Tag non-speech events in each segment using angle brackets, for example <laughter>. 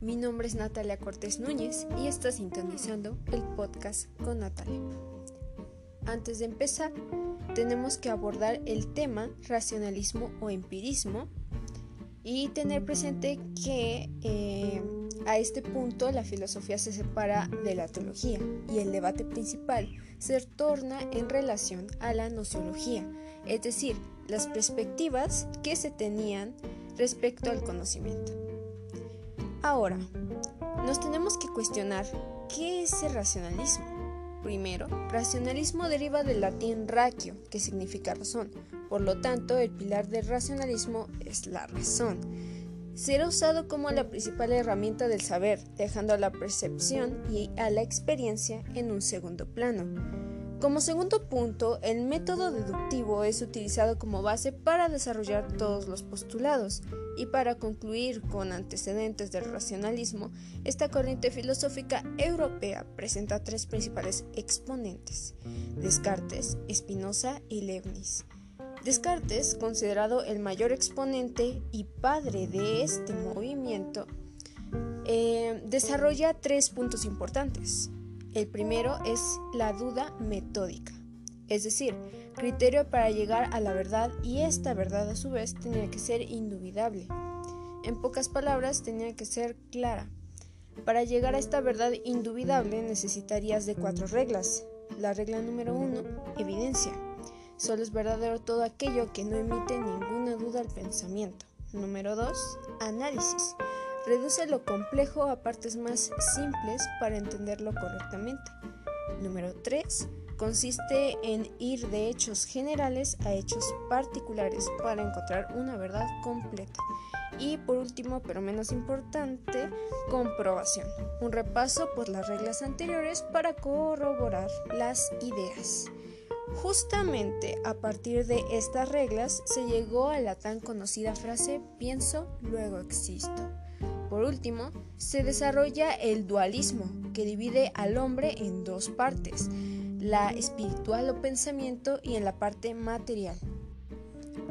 Mi nombre es Natalia Cortés Núñez y estás sintonizando el podcast con Natalia. Antes de empezar, tenemos que abordar el tema racionalismo o empirismo y tener presente que eh, a este punto la filosofía se separa de la teología y el debate principal se torna en relación a la nociología, es decir, las perspectivas que se tenían respecto al conocimiento. Ahora, nos tenemos que cuestionar qué es el racionalismo. Primero, racionalismo deriva del latín ratio, que significa razón. Por lo tanto, el pilar del racionalismo es la razón. Será usado como la principal herramienta del saber, dejando a la percepción y a la experiencia en un segundo plano. Como segundo punto, el método deductivo es utilizado como base para desarrollar todos los postulados y para concluir con antecedentes del racionalismo, esta corriente filosófica europea presenta tres principales exponentes, Descartes, Spinoza y Leibniz. Descartes, considerado el mayor exponente y padre de este movimiento, eh, desarrolla tres puntos importantes. El primero es la duda metódica, es decir, criterio para llegar a la verdad y esta verdad a su vez tenía que ser indubitable. En pocas palabras, tenía que ser clara. Para llegar a esta verdad indubitable necesitarías de cuatro reglas. La regla número uno, evidencia. Solo es verdadero todo aquello que no emite ninguna duda al pensamiento. Número dos, análisis. Reduce lo complejo a partes más simples para entenderlo correctamente. Número 3. Consiste en ir de hechos generales a hechos particulares para encontrar una verdad completa. Y por último, pero menos importante, comprobación. Un repaso por las reglas anteriores para corroborar las ideas. Justamente a partir de estas reglas se llegó a la tan conocida frase pienso, luego existo. Por último, se desarrolla el dualismo, que divide al hombre en dos partes, la espiritual o pensamiento y en la parte material.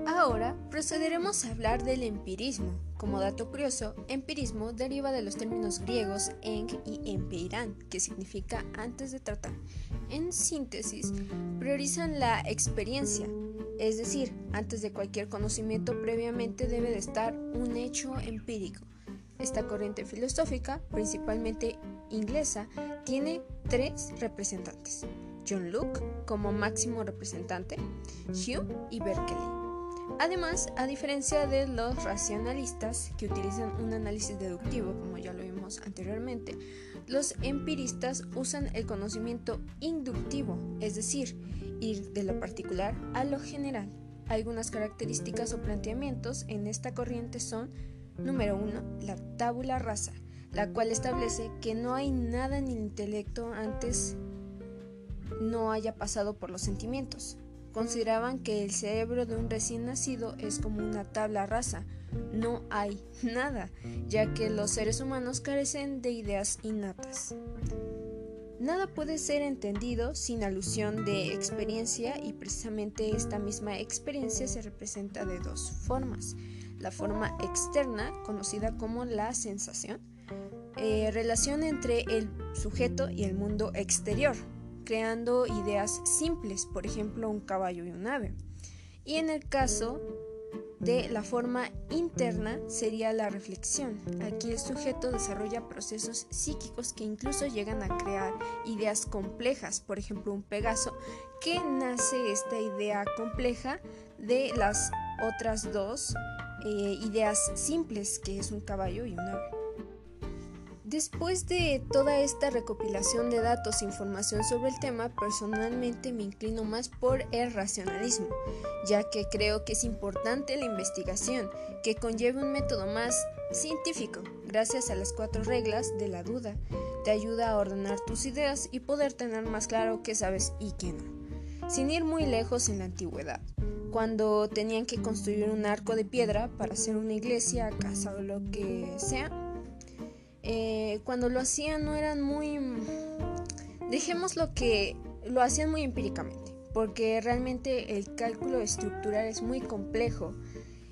Ahora procederemos a hablar del empirismo. Como dato curioso, empirismo deriva de los términos griegos eng y empeiran, que significa antes de tratar. En síntesis, priorizan la experiencia, es decir, antes de cualquier conocimiento previamente debe de estar un hecho empírico. Esta corriente filosófica, principalmente inglesa, tiene tres representantes. John Locke como máximo representante, Hume y Berkeley. Además, a diferencia de los racionalistas que utilizan un análisis deductivo, como ya lo vimos anteriormente, los empiristas usan el conocimiento inductivo, es decir, ir de lo particular a lo general. Algunas características o planteamientos en esta corriente son Número 1. La tabula rasa, la cual establece que no hay nada en el intelecto antes no haya pasado por los sentimientos. Consideraban que el cerebro de un recién nacido es como una tabla rasa. No hay <laughs> nada, ya que los seres humanos carecen de ideas innatas. Nada puede ser entendido sin alusión de experiencia y precisamente esta misma experiencia se representa de dos formas la forma externa, conocida como la sensación, eh, relación entre el sujeto y el mundo exterior, creando ideas simples, por ejemplo un caballo y un ave. Y en el caso de la forma interna sería la reflexión. Aquí el sujeto desarrolla procesos psíquicos que incluso llegan a crear ideas complejas, por ejemplo un Pegaso, que nace esta idea compleja de las otras dos eh, ideas simples que es un caballo y un ave. Después de toda esta recopilación de datos e información sobre el tema, personalmente me inclino más por el racionalismo, ya que creo que es importante la investigación, que conlleve un método más científico, gracias a las cuatro reglas de la duda. Te ayuda a ordenar tus ideas y poder tener más claro qué sabes y qué no, sin ir muy lejos en la antigüedad cuando tenían que construir un arco de piedra para hacer una iglesia, casa o lo que sea. Eh, cuando lo hacían no eran muy... Dejemos lo que lo hacían muy empíricamente, porque realmente el cálculo estructural es muy complejo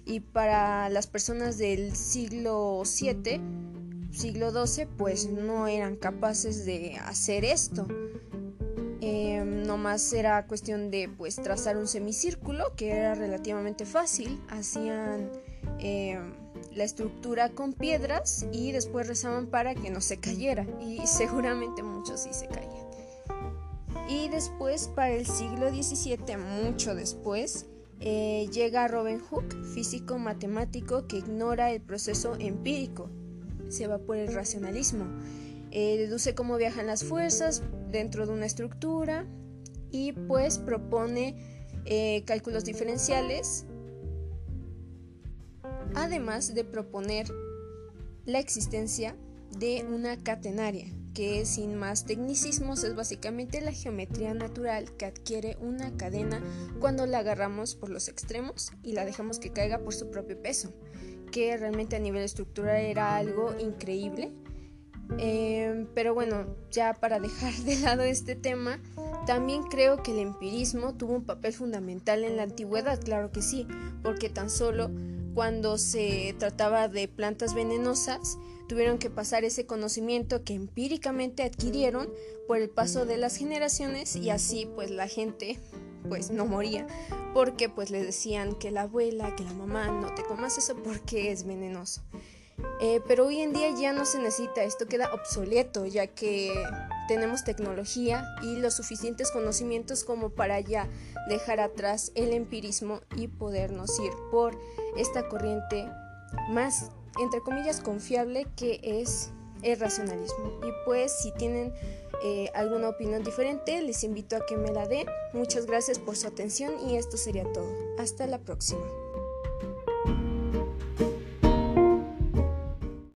y para las personas del siglo VII siglo XII pues no eran capaces de hacer esto. Eh, nomás era cuestión de pues trazar un semicírculo que era relativamente fácil. Hacían eh, la estructura con piedras y después rezaban para que no se cayera. Y seguramente muchos sí se caían. Y después, para el siglo XVII, mucho después, eh, llega Robin Hooke, físico matemático que ignora el proceso empírico, se va por el racionalismo, eh, deduce cómo viajan las fuerzas dentro de una estructura y pues propone eh, cálculos diferenciales, además de proponer la existencia de una catenaria que sin más tecnicismos es básicamente la geometría natural que adquiere una cadena cuando la agarramos por los extremos y la dejamos que caiga por su propio peso, que realmente a nivel estructural era algo increíble. Em, pero bueno, ya para dejar de lado este tema, también creo que el empirismo tuvo un papel fundamental en la antigüedad, claro que sí, porque tan solo cuando se trataba de plantas venenosas, tuvieron que pasar ese conocimiento que empíricamente adquirieron por el paso de las generaciones y así pues la gente pues no moría porque pues le decían que la abuela, que la mamá no te comas eso porque es venenoso. Eh, pero hoy en día ya no se necesita, esto queda obsoleto ya que tenemos tecnología y los suficientes conocimientos como para ya dejar atrás el empirismo y podernos ir por esta corriente más entre comillas, confiable que es el racionalismo. Y pues si tienen eh, alguna opinión diferente, les invito a que me la den. Muchas gracias por su atención y esto sería todo. Hasta la próxima.